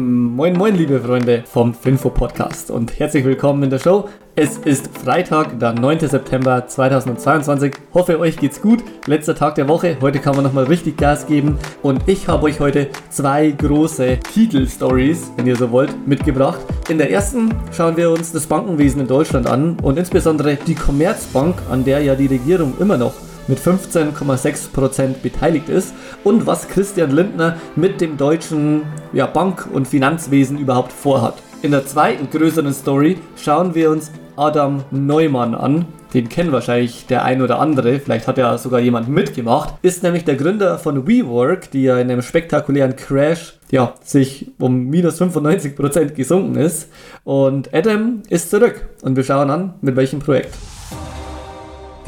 Moin, moin, liebe Freunde vom Finfo Podcast und herzlich willkommen in der Show. Es ist Freitag, der 9. September 2022. Hoffe, euch geht's gut. Letzter Tag der Woche. Heute kann man nochmal richtig Gas geben. Und ich habe euch heute zwei große Titelstories, wenn ihr so wollt, mitgebracht. In der ersten schauen wir uns das Bankenwesen in Deutschland an und insbesondere die Commerzbank, an der ja die Regierung immer noch mit 15,6% beteiligt ist und was Christian Lindner mit dem deutschen ja, Bank- und Finanzwesen überhaupt vorhat. In der zweiten größeren Story schauen wir uns Adam Neumann an. Den kennen wahrscheinlich der ein oder andere, vielleicht hat ja sogar jemand mitgemacht. Ist nämlich der Gründer von WeWork, die ja in einem spektakulären Crash ja, sich um minus 95% gesunken ist. Und Adam ist zurück und wir schauen an, mit welchem Projekt.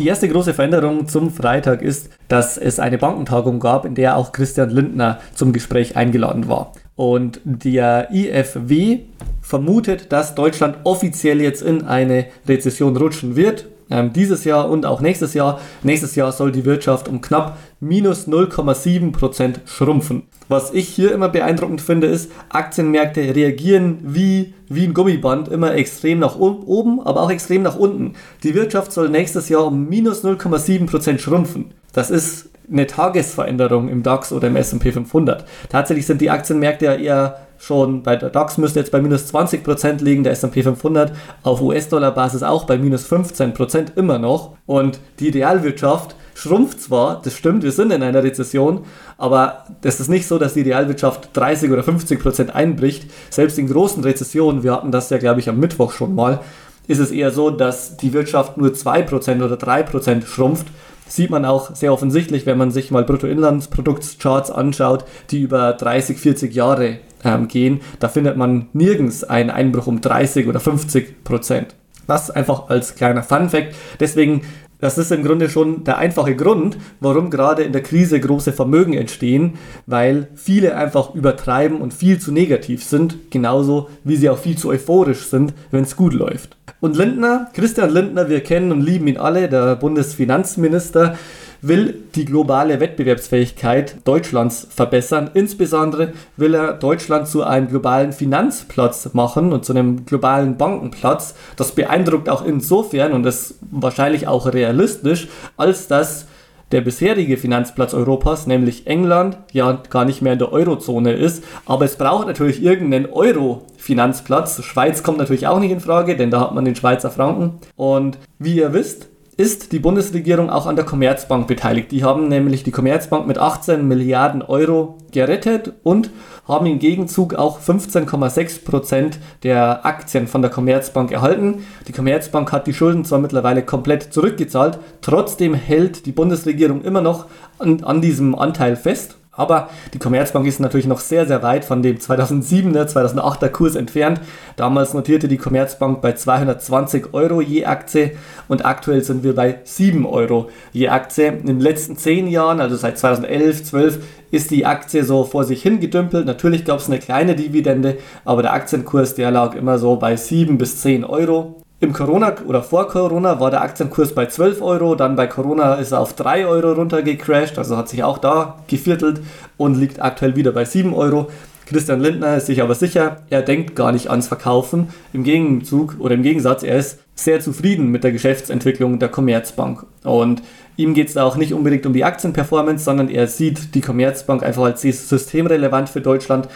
Die erste große Veränderung zum Freitag ist, dass es eine Bankentagung gab, in der auch Christian Lindner zum Gespräch eingeladen war. Und der IFW vermutet, dass Deutschland offiziell jetzt in eine Rezession rutschen wird ähm, dieses Jahr und auch nächstes Jahr. Nächstes Jahr soll die Wirtschaft um knapp minus 0,7% schrumpfen. Was ich hier immer beeindruckend finde, ist, Aktienmärkte reagieren wie, wie ein Gummiband, immer extrem nach oben, aber auch extrem nach unten. Die Wirtschaft soll nächstes Jahr um minus 0,7% schrumpfen. Das ist eine Tagesveränderung im DAX oder im S&P 500. Tatsächlich sind die Aktienmärkte ja eher schon bei der DAX müsste jetzt bei minus 20% liegen, der S&P 500 auf US-Dollar-Basis auch bei minus 15% immer noch. Und die Realwirtschaft schrumpft zwar, das stimmt, wir sind in einer Rezession, aber es ist nicht so, dass die Realwirtschaft 30 oder 50% einbricht. Selbst in großen Rezessionen, wir hatten das ja glaube ich am Mittwoch schon mal, ist es eher so, dass die Wirtschaft nur 2% oder 3% schrumpft sieht man auch sehr offensichtlich, wenn man sich mal Bruttoinlandsprodukts-Charts anschaut, die über 30, 40 Jahre ähm, gehen. Da findet man nirgends einen Einbruch um 30 oder 50 Prozent. Das einfach als kleiner Fun-Fact. Deswegen das ist im Grunde schon der einfache Grund, warum gerade in der Krise große Vermögen entstehen, weil viele einfach übertreiben und viel zu negativ sind, genauso wie sie auch viel zu euphorisch sind, wenn es gut läuft. Und Lindner, Christian Lindner, wir kennen und lieben ihn alle, der Bundesfinanzminister, will die globale Wettbewerbsfähigkeit Deutschlands verbessern. Insbesondere will er Deutschland zu einem globalen Finanzplatz machen und zu einem globalen Bankenplatz. Das beeindruckt auch insofern und ist wahrscheinlich auch realistisch, als dass der bisherige Finanzplatz Europas, nämlich England, ja gar nicht mehr in der Eurozone ist. Aber es braucht natürlich irgendeinen Euro-Finanzplatz. Schweiz kommt natürlich auch nicht in Frage, denn da hat man den Schweizer Franken. Und wie ihr wisst, ist die Bundesregierung auch an der Commerzbank beteiligt. Die haben nämlich die Commerzbank mit 18 Milliarden Euro gerettet und haben im Gegenzug auch 15,6 Prozent der Aktien von der Commerzbank erhalten. Die Commerzbank hat die Schulden zwar mittlerweile komplett zurückgezahlt, trotzdem hält die Bundesregierung immer noch an, an diesem Anteil fest aber die Commerzbank ist natürlich noch sehr, sehr weit von dem 2007er, 2008er Kurs entfernt. Damals notierte die Commerzbank bei 220 Euro je Aktie und aktuell sind wir bei 7 Euro je Aktie. In den letzten 10 Jahren, also seit 2011, 12, ist die Aktie so vor sich hingedümpelt. Natürlich gab es eine kleine Dividende, aber der Aktienkurs, der lag immer so bei 7 bis 10 Euro. Im Corona oder vor Corona war der Aktienkurs bei 12 Euro, dann bei Corona ist er auf 3 Euro runtergecrashed, also hat sich auch da geviertelt und liegt aktuell wieder bei 7 Euro. Christian Lindner ist sich aber sicher, er denkt gar nicht ans Verkaufen. Im Gegenzug oder im Gegensatz, er ist sehr zufrieden mit der Geschäftsentwicklung der Commerzbank. Und ihm geht es da auch nicht unbedingt um die Aktienperformance, sondern er sieht die Commerzbank einfach als systemrelevant für Deutschland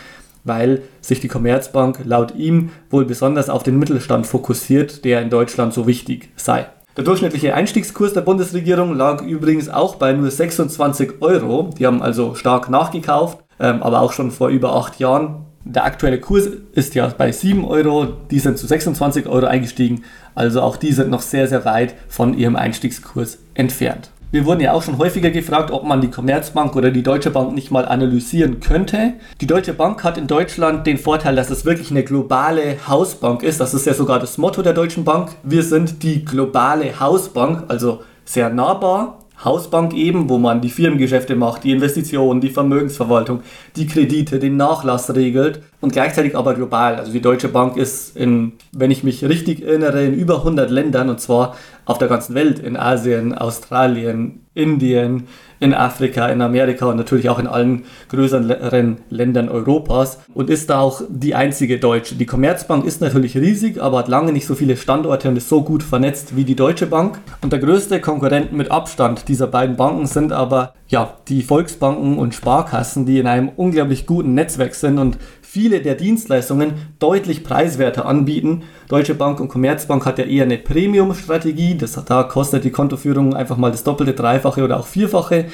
weil sich die Commerzbank laut ihm wohl besonders auf den Mittelstand fokussiert, der in Deutschland so wichtig sei. Der durchschnittliche Einstiegskurs der Bundesregierung lag übrigens auch bei nur 26 Euro. Die haben also stark nachgekauft, ähm, aber auch schon vor über acht Jahren. Der aktuelle Kurs ist ja bei 7 Euro, die sind zu 26 Euro eingestiegen, also auch die sind noch sehr, sehr weit von ihrem Einstiegskurs entfernt. Wir wurden ja auch schon häufiger gefragt, ob man die Commerzbank oder die Deutsche Bank nicht mal analysieren könnte. Die Deutsche Bank hat in Deutschland den Vorteil, dass es wirklich eine globale Hausbank ist. Das ist ja sogar das Motto der Deutschen Bank. Wir sind die globale Hausbank, also sehr nahbar. Hausbank eben, wo man die Firmengeschäfte macht, die Investitionen, die Vermögensverwaltung, die Kredite, den Nachlass regelt und gleichzeitig aber global. Also die Deutsche Bank ist in, wenn ich mich richtig erinnere, in über 100 Ländern und zwar auf der ganzen Welt, in Asien, Australien, Indien, in Afrika, in Amerika und natürlich auch in allen größeren Ländern Europas und ist da auch die einzige Deutsche. Die Commerzbank ist natürlich riesig, aber hat lange nicht so viele Standorte und ist so gut vernetzt wie die Deutsche Bank. Und der größte Konkurrent mit Abstand dieser beiden Banken sind aber ja, die Volksbanken und Sparkassen, die in einem unglaublich guten Netzwerk sind und viele der Dienstleistungen deutlich preiswerter anbieten. Deutsche Bank und Commerzbank hat ja eher eine Premium-Strategie. da kostet die Kontoführung einfach mal das Doppelte, Dreifache oder auch Vierfache.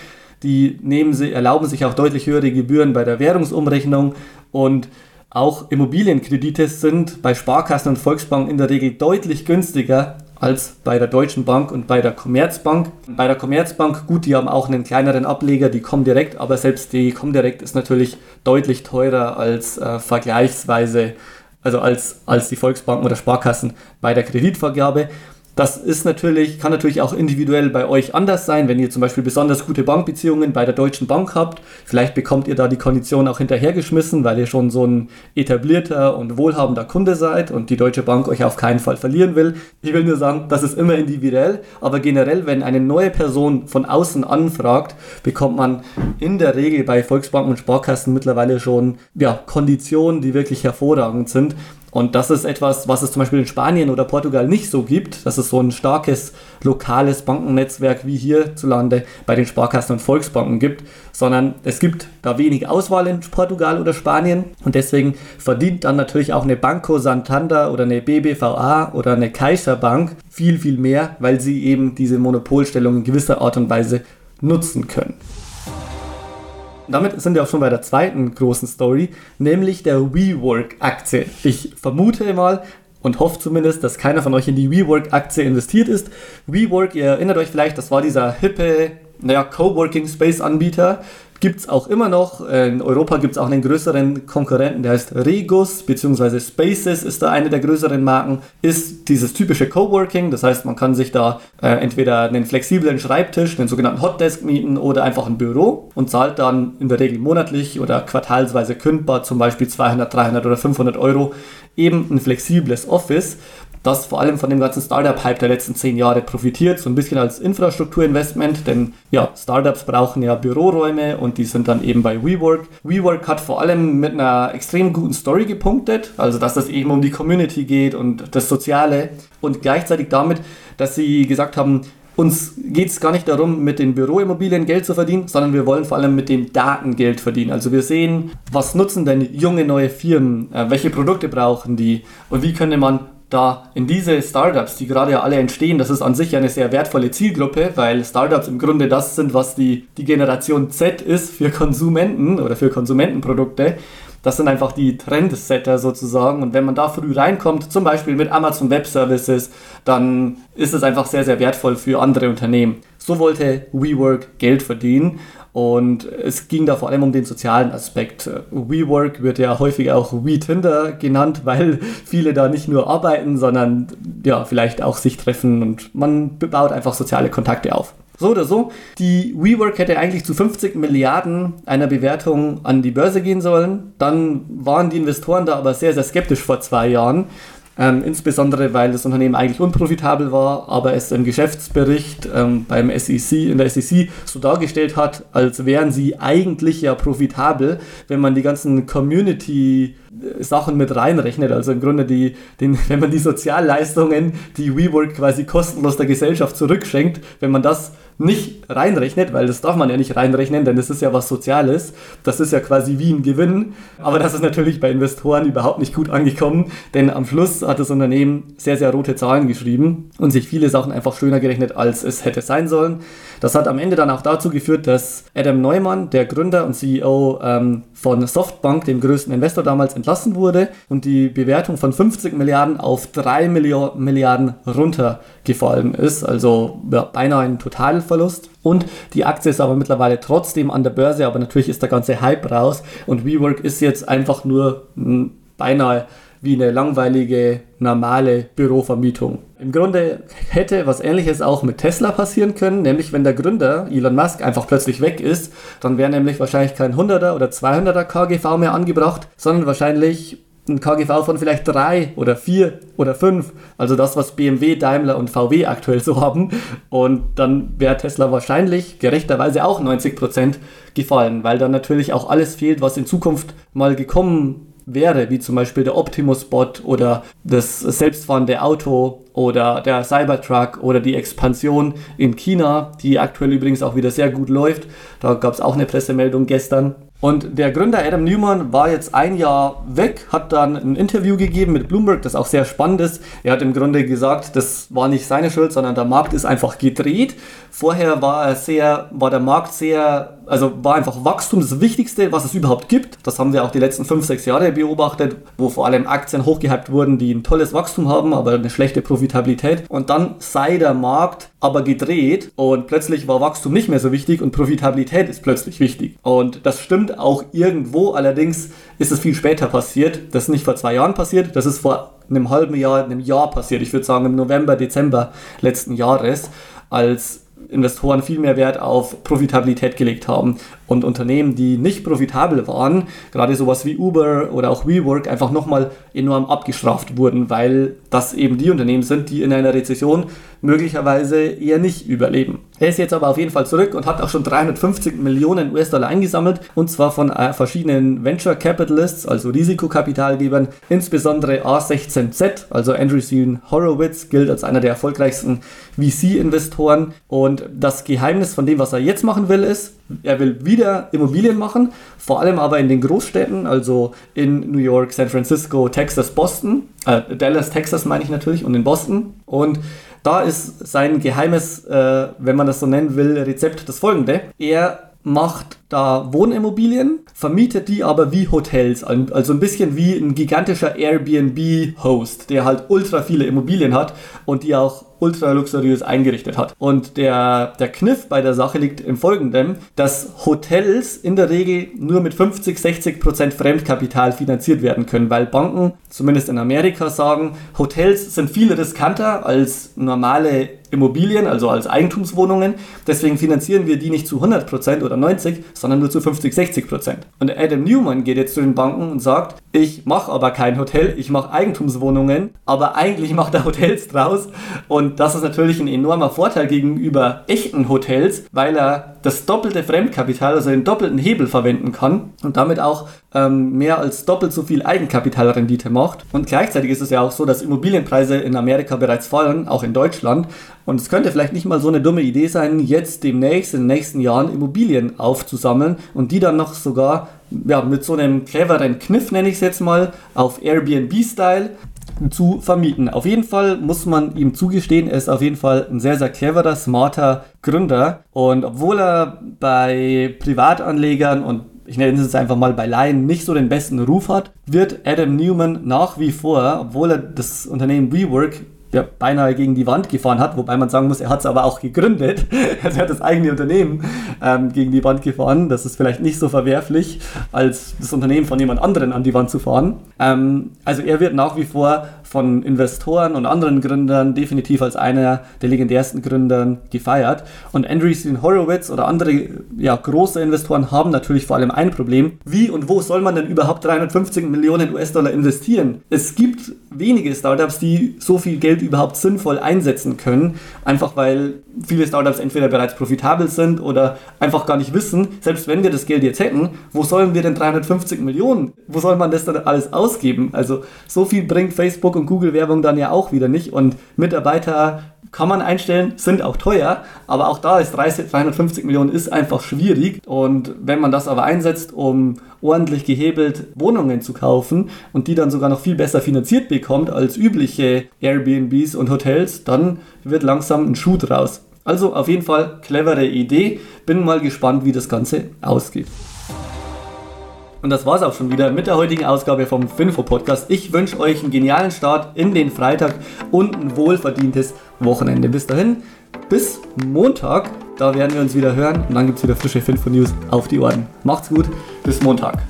Die nehmen erlauben sich auch deutlich höhere Gebühren bei der Währungsumrechnung und auch Immobilienkredite sind bei Sparkassen und Volksbanken in der Regel deutlich günstiger als bei der Deutschen Bank und bei der Commerzbank. Bei der Commerzbank, gut, die haben auch einen kleineren Ableger, die Comdirect, aber selbst die Comdirect ist natürlich deutlich teurer als äh, vergleichsweise, also als, als die Volksbanken oder Sparkassen bei der Kreditvergabe. Das ist natürlich, kann natürlich auch individuell bei euch anders sein, wenn ihr zum Beispiel besonders gute Bankbeziehungen bei der Deutschen Bank habt. Vielleicht bekommt ihr da die Kondition auch hinterhergeschmissen, weil ihr schon so ein etablierter und wohlhabender Kunde seid und die Deutsche Bank euch auf keinen Fall verlieren will. Ich will nur sagen, das ist immer individuell, aber generell, wenn eine neue Person von außen anfragt, bekommt man in der Regel bei Volksbanken und Sparkassen mittlerweile schon ja, Konditionen, die wirklich hervorragend sind. Und das ist etwas, was es zum Beispiel in Spanien oder Portugal nicht so gibt, dass es so ein starkes lokales Bankennetzwerk wie hierzulande bei den Sparkassen und Volksbanken gibt, sondern es gibt da wenig Auswahl in Portugal oder Spanien. Und deswegen verdient dann natürlich auch eine Banco Santander oder eine BBVA oder eine Caixa Bank viel, viel mehr, weil sie eben diese Monopolstellung in gewisser Art und Weise nutzen können damit sind wir auch schon bei der zweiten großen Story, nämlich der WeWork-Aktie. Ich vermute mal und hoffe zumindest, dass keiner von euch in die WeWork-Aktie investiert ist. WeWork, ihr erinnert euch vielleicht, das war dieser hippe, naja, Coworking Space Anbieter, gibt es auch immer noch. In Europa gibt es auch einen größeren Konkurrenten, der heißt Regus, beziehungsweise Spaces ist da eine der größeren Marken. Ist dieses typische Coworking, das heißt, man kann sich da äh, entweder einen flexiblen Schreibtisch, den sogenannten Hotdesk mieten oder einfach ein Büro und zahlt dann in der Regel monatlich oder quartalsweise kündbar zum Beispiel 200, 300 oder 500 Euro eben ein flexibles Office das vor allem von dem ganzen Startup-Hype der letzten zehn Jahre profitiert, so ein bisschen als Infrastrukturinvestment, denn ja, Startups brauchen ja Büroräume und die sind dann eben bei WeWork. WeWork hat vor allem mit einer extrem guten Story gepunktet, also dass es eben um die Community geht und das Soziale und gleichzeitig damit, dass sie gesagt haben, uns geht es gar nicht darum, mit den Büroimmobilien Geld zu verdienen, sondern wir wollen vor allem mit den Daten Geld verdienen. Also wir sehen, was nutzen denn junge neue Firmen, äh, welche Produkte brauchen die und wie könnte man da in diese Startups, die gerade ja alle entstehen, das ist an sich eine sehr wertvolle Zielgruppe, weil Startups im Grunde das sind, was die, die Generation Z ist für Konsumenten oder für Konsumentenprodukte. Das sind einfach die Trendsetter sozusagen. Und wenn man da früh reinkommt, zum Beispiel mit Amazon Web Services, dann ist es einfach sehr, sehr wertvoll für andere Unternehmen. So wollte WeWork Geld verdienen. Und es ging da vor allem um den sozialen Aspekt. WeWork wird ja häufig auch WeTinder genannt, weil viele da nicht nur arbeiten, sondern ja, vielleicht auch sich treffen und man baut einfach soziale Kontakte auf. So oder so, die WeWork hätte eigentlich zu 50 Milliarden einer Bewertung an die Börse gehen sollen. Dann waren die Investoren da aber sehr, sehr skeptisch vor zwei Jahren. Ähm, insbesondere weil das Unternehmen eigentlich unprofitabel war, aber es im Geschäftsbericht ähm, beim SEC, in der SEC so dargestellt hat, als wären sie eigentlich ja profitabel, wenn man die ganzen Community Sachen mit reinrechnet. Also im Grunde, die, den, wenn man die Sozialleistungen, die WeWork quasi kostenlos der Gesellschaft zurückschenkt, wenn man das nicht reinrechnet, weil das darf man ja nicht reinrechnen, denn das ist ja was Soziales. Das ist ja quasi wie ein Gewinn. Aber das ist natürlich bei Investoren überhaupt nicht gut angekommen, denn am Schluss hat das Unternehmen sehr, sehr rote Zahlen geschrieben und sich viele Sachen einfach schöner gerechnet, als es hätte sein sollen. Das hat am Ende dann auch dazu geführt, dass Adam Neumann, der Gründer und CEO ähm, von Softbank, dem größten Investor damals, entlassen wurde und die Bewertung von 50 Milliarden auf 3 Milliarden runtergefallen ist. Also ja, beinahe ein Totalverlust. Und die Aktie ist aber mittlerweile trotzdem an der Börse, aber natürlich ist der ganze Hype raus und WeWork ist jetzt einfach nur hm, beinahe wie eine langweilige, normale Bürovermietung. Im Grunde hätte was ähnliches auch mit Tesla passieren können, nämlich wenn der Gründer Elon Musk einfach plötzlich weg ist, dann wäre nämlich wahrscheinlich kein 100er oder 200er KGV mehr angebracht, sondern wahrscheinlich ein KGV von vielleicht 3 oder 4 oder 5. Also das, was BMW, Daimler und VW aktuell so haben. Und dann wäre Tesla wahrscheinlich gerechterweise auch 90% gefallen, weil dann natürlich auch alles fehlt, was in Zukunft mal gekommen wäre, wie zum Beispiel der Optimus-Bot oder das selbstfahrende Auto oder der Cybertruck oder die Expansion in China, die aktuell übrigens auch wieder sehr gut läuft. Da gab es auch eine Pressemeldung gestern. Und der Gründer Adam Newman war jetzt ein Jahr weg, hat dann ein Interview gegeben mit Bloomberg, das auch sehr spannend ist. Er hat im Grunde gesagt, das war nicht seine Schuld, sondern der Markt ist einfach gedreht. Vorher war er sehr, war der Markt sehr, also war einfach Wachstum das Wichtigste, was es überhaupt gibt. Das haben wir auch die letzten fünf, sechs Jahre beobachtet, wo vor allem Aktien hochgehypt wurden, die ein tolles Wachstum haben, aber eine schlechte Profitabilität. Und dann sei der Markt aber gedreht und plötzlich war Wachstum nicht mehr so wichtig und Profitabilität ist plötzlich wichtig. Und das stimmt auch irgendwo, allerdings ist es viel später passiert. Das ist nicht vor zwei Jahren passiert, das ist vor einem halben Jahr, einem Jahr passiert. Ich würde sagen im November, Dezember letzten Jahres, als Investoren viel mehr Wert auf Profitabilität gelegt haben und Unternehmen, die nicht profitabel waren, gerade sowas wie Uber oder auch WeWork, einfach nochmal enorm abgestraft wurden, weil das eben die Unternehmen sind, die in einer Rezession möglicherweise eher nicht überleben. Er ist jetzt aber auf jeden Fall zurück und hat auch schon 350 Millionen US-Dollar eingesammelt und zwar von äh, verschiedenen Venture Capitalists, also Risikokapitalgebern, insbesondere A16Z, also Andrew Sean Horowitz gilt als einer der erfolgreichsten VC-Investoren und das Geheimnis von dem, was er jetzt machen will, ist, er will wieder Immobilien machen, vor allem aber in den Großstädten, also in New York, San Francisco, Texas, Boston, äh, Dallas, Texas meine ich natürlich und in Boston. Und da ist sein geheimes, äh, wenn man das so nennen will, Rezept das folgende. Er macht da Wohnimmobilien, vermietet die aber wie Hotels, also ein bisschen wie ein gigantischer Airbnb-Host, der halt ultra viele Immobilien hat und die auch ultra luxuriös eingerichtet hat. Und der, der Kniff bei der Sache liegt im folgenden, dass Hotels in der Regel nur mit 50, 60 Prozent Fremdkapital finanziert werden können, weil Banken, zumindest in Amerika, sagen, Hotels sind viel riskanter als normale Immobilien, also als Eigentumswohnungen. Deswegen finanzieren wir die nicht zu 100% oder 90%, sondern nur zu 50, 60%. Und Adam Newman geht jetzt zu den Banken und sagt, ich mache aber kein Hotel, ich mache Eigentumswohnungen, aber eigentlich macht er Hotels draus. Und das ist natürlich ein enormer Vorteil gegenüber echten Hotels, weil er das doppelte Fremdkapital, also den doppelten Hebel verwenden kann und damit auch ähm, mehr als doppelt so viel Eigenkapitalrendite macht. Und gleichzeitig ist es ja auch so, dass Immobilienpreise in Amerika bereits fallen, auch in Deutschland. Und es könnte vielleicht nicht mal so eine dumme Idee sein, jetzt demnächst in den nächsten Jahren Immobilien aufzusammeln und die dann noch sogar ja, mit so einem cleveren Kniff, nenne ich es jetzt mal, auf Airbnb-Style zu vermieten. Auf jeden Fall muss man ihm zugestehen, er ist auf jeden Fall ein sehr, sehr cleverer, smarter Gründer. Und obwohl er bei Privatanlegern und ich nenne es einfach mal bei Laien, nicht so den besten Ruf hat, wird Adam Newman nach wie vor, obwohl er das Unternehmen WeWork ja, beinahe gegen die Wand gefahren hat, wobei man sagen muss, er hat es aber auch gegründet. Also er hat das eigene Unternehmen ähm, gegen die Wand gefahren. Das ist vielleicht nicht so verwerflich, als das Unternehmen von jemand anderen an die Wand zu fahren. Ähm, also er wird nach wie vor von Investoren und anderen Gründern definitiv als einer der legendärsten Gründern gefeiert. Und Andreessen Horowitz oder andere ja, große Investoren haben natürlich vor allem ein Problem. Wie und wo soll man denn überhaupt 350 Millionen US-Dollar investieren? Es gibt wenige Startups, die so viel Geld überhaupt sinnvoll einsetzen können, einfach weil viele Startups entweder bereits profitabel sind oder einfach gar nicht wissen, selbst wenn wir das Geld jetzt hätten, wo sollen wir denn 350 Millionen, wo soll man das dann alles ausgeben? Also so viel bringt Facebook und Google-Werbung dann ja auch wieder nicht und Mitarbeiter kann man einstellen, sind auch teuer, aber auch da ist 30, 350 Millionen ist einfach schwierig und wenn man das aber einsetzt, um ordentlich gehebelt Wohnungen zu kaufen und die dann sogar noch viel besser finanziert bekommt als übliche Airbnbs und Hotels, dann wird langsam ein Schuh draus. Also auf jeden Fall clevere Idee. Bin mal gespannt, wie das Ganze ausgeht. Und das war's auch schon wieder mit der heutigen Ausgabe vom Finfo Podcast. Ich wünsche euch einen genialen Start in den Freitag und ein wohlverdientes Wochenende. Bis dahin, bis Montag. Da werden wir uns wieder hören und dann gibt es wieder frische Finfo News auf die Ohren. Macht's gut, bis Montag.